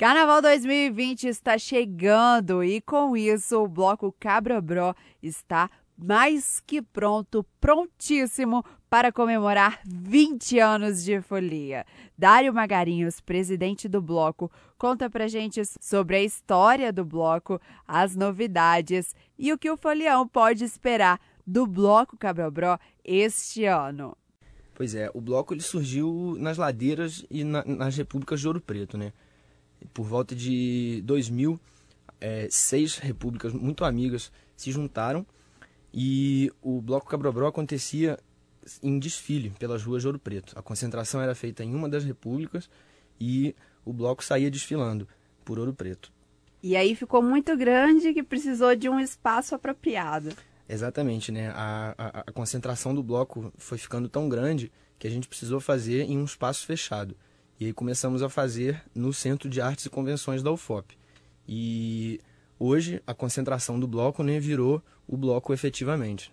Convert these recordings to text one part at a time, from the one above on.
Carnaval 2020 está chegando e com isso o bloco Cabra está mais que pronto, prontíssimo para comemorar 20 anos de folia. Dário Magarinhos, presidente do bloco, conta pra gente sobre a história do bloco, as novidades e o que o folião pode esperar do bloco Cabrobró este ano. Pois é, o bloco ele surgiu nas ladeiras e na, nas repúblicas de Ouro Preto, né? Por volta de 2000, é, seis repúblicas muito amigas se juntaram e o bloco Cabrobró acontecia em desfile pelas ruas de Ouro Preto. A concentração era feita em uma das repúblicas e o bloco saía desfilando por Ouro Preto. E aí ficou muito grande que precisou de um espaço apropriado. Exatamente, né? A, a, a, concentração do bloco foi ficando tão grande que a gente precisou fazer em um espaço fechado. E aí começamos a fazer no Centro de Artes e Convenções da UFOP. E hoje a concentração do bloco né, virou o bloco efetivamente.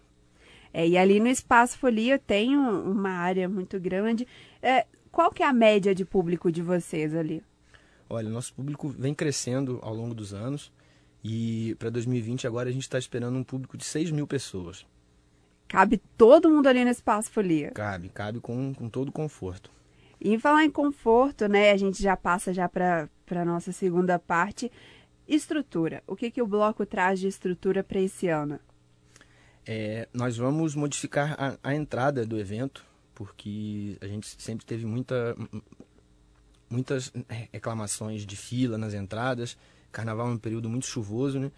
É, e ali no Espaço Folia tem um, uma área muito grande. É, qual que é a média de público de vocês ali? Olha, nosso público vem crescendo ao longo dos anos. E para 2020 agora a gente está esperando um público de 6 mil pessoas. Cabe todo mundo ali no Espaço Folia? Cabe, cabe com, com todo conforto. E falar em conforto, né? A gente já passa já para a nossa segunda parte. Estrutura. O que, que o bloco traz de estrutura para esse ano? É, nós vamos modificar a, a, entrada do evento, porque a gente sempre teve muita, muitas reclamações de fila nas entradas Carnaval é um período muito chuvoso, né?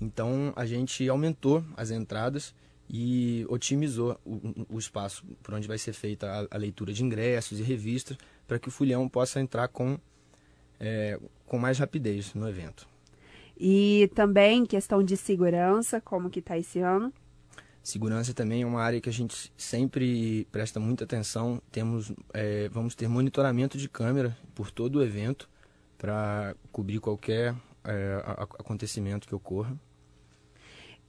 Então a gente aumentou as entradas e otimizou o, o espaço por onde vai ser feita a, a leitura de ingressos e revistas para que o fulhão possa entrar com, é, com mais rapidez no evento. E também questão de segurança, como que está esse ano? Segurança também é uma área que a gente sempre presta muita atenção. Temos, é, vamos ter monitoramento de câmera por todo o evento para cobrir qualquer é, acontecimento que ocorra.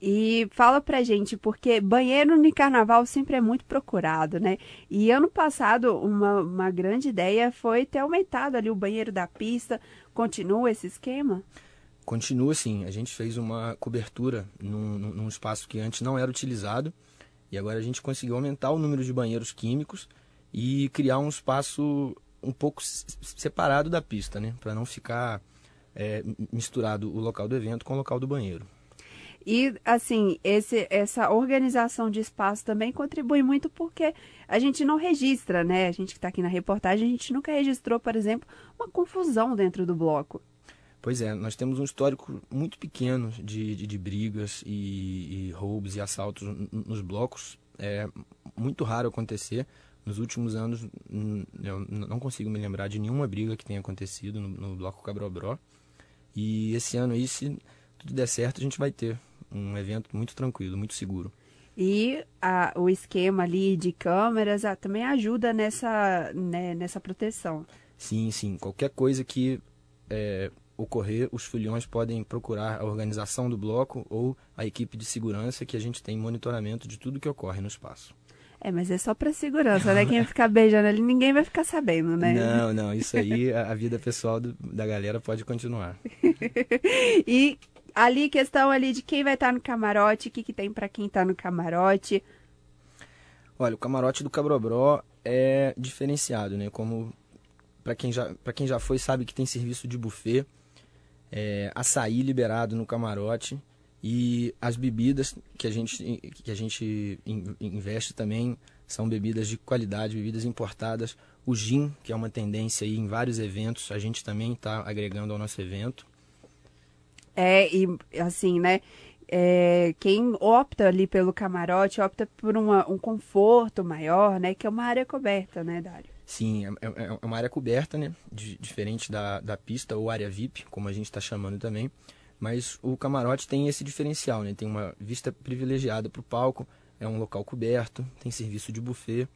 E fala pra gente, porque banheiro no carnaval sempre é muito procurado, né? E ano passado, uma, uma grande ideia foi ter aumentado ali o banheiro da pista. Continua esse esquema? Continua sim. A gente fez uma cobertura num, num espaço que antes não era utilizado. E agora a gente conseguiu aumentar o número de banheiros químicos e criar um espaço um pouco separado da pista, né? Para não ficar é, misturado o local do evento com o local do banheiro. E, assim, esse, essa organização de espaço também contribui muito porque a gente não registra, né? A gente que está aqui na reportagem, a gente nunca registrou, por exemplo, uma confusão dentro do bloco. Pois é, nós temos um histórico muito pequeno de, de, de brigas e, e, roubos e assaltos nos blocos. É muito raro acontecer. Nos últimos anos, eu não consigo me lembrar de nenhuma briga que tenha acontecido no, no bloco Cabrobró. E esse ano aí, se tudo der certo, a gente vai ter um evento muito tranquilo, muito seguro. E a, o esquema ali de câmeras a, também ajuda nessa, né, nessa proteção. Sim, sim. Qualquer coisa que é, ocorrer, os filhões podem procurar a organização do bloco ou a equipe de segurança que a gente tem monitoramento de tudo que ocorre no espaço. É, mas é só para segurança, né? Quem ficar beijando ali, ninguém vai ficar sabendo, né? Não, não, isso aí, a, a vida pessoal do, da galera pode continuar. e ali, questão ali de quem vai estar no camarote, o que, que tem para quem está no camarote? Olha, o camarote do Cabrobró é diferenciado, né? Como para quem, já, quem já foi, sabe que tem serviço de buffet, é, açaí liberado no camarote e as bebidas que a gente, que a gente investe também são bebidas de qualidade, bebidas importadas. O gin, que é uma tendência aí em vários eventos, a gente também está agregando ao nosso evento. É, e assim, né? É, quem opta ali pelo camarote opta por uma, um conforto maior, né? Que é uma área coberta, né, Dário? Sim, é, é, é uma área coberta, né? De, diferente da, da pista ou área VIP, como a gente está chamando também. Mas o camarote tem esse diferencial, né? Tem uma vista privilegiada para o palco, é um local coberto, tem serviço de buffet.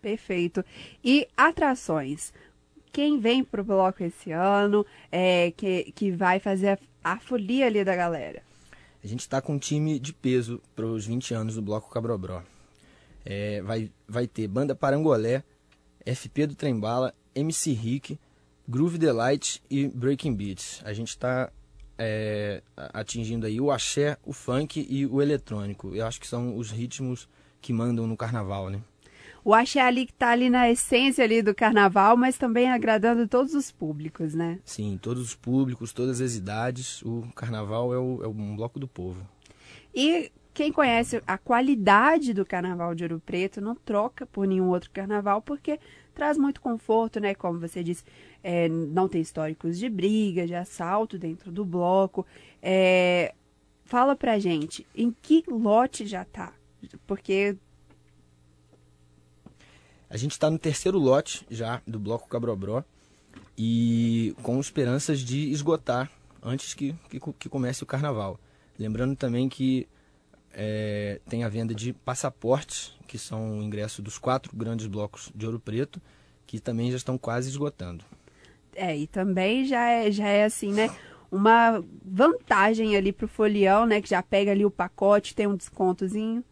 Perfeito. E atrações? Quem vem para o bloco esse ano, é, que, que vai fazer a, a folia ali da galera? A gente está com um time de peso para os 20 anos do Bloco Cabrobró. É, vai, vai ter Banda Parangolé, FP do Trembala, MC Rick, Groove Delight e Breaking Beats. A gente está é, atingindo aí o axé, o funk e o eletrônico. Eu acho que são os ritmos que mandam no carnaval, né? O axé ali que está ali na essência ali do carnaval, mas também agradando todos os públicos, né? Sim, todos os públicos, todas as idades. O carnaval é, o, é um bloco do povo. E quem conhece a qualidade do carnaval de Ouro Preto não troca por nenhum outro carnaval, porque traz muito conforto, né? Como você disse, é, não tem históricos de briga, de assalto dentro do bloco. É, fala pra gente, em que lote já tá? Porque a gente está no terceiro lote já do bloco Cabrobró e com esperanças de esgotar antes que, que, que comece o carnaval. Lembrando também que é, tem a venda de passaportes, que são o ingresso dos quatro grandes blocos de Ouro Preto, que também já estão quase esgotando. É, e também já é, já é assim, né? Uma vantagem ali para o folião, né? Que já pega ali o pacote, tem um descontozinho.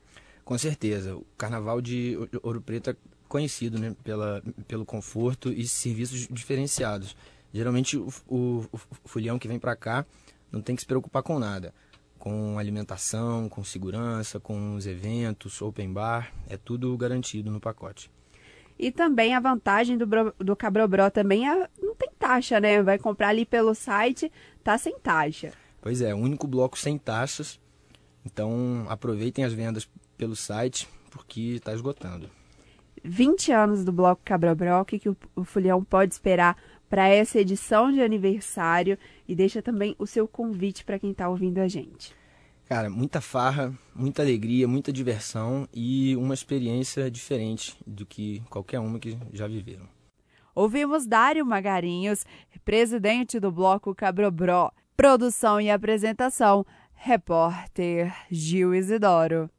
Com certeza. O carnaval de Ouro Preto é conhecido né, pela, pelo conforto e serviços diferenciados. Geralmente o, o, o folião que vem para cá não tem que se preocupar com nada. Com alimentação, com segurança, com os eventos, open bar, é tudo garantido no pacote. E também a vantagem do, do Cabrobró também é, não tem taxa, né? Vai comprar ali pelo site, tá sem taxa. Pois é, o único bloco sem taxas. Então aproveitem as vendas pelo site, porque está esgotando. 20 anos do Bloco Cabrobró, o que, que o, o Fulião pode esperar para essa edição de aniversário e deixa também o seu convite para quem está ouvindo a gente. Cara, muita farra, muita alegria, muita diversão e uma experiência diferente do que qualquer uma que já viveram. Ouvimos Dário Magarinhos, presidente do Bloco Cabrobró. Produção e apresentação, repórter Gil Isidoro.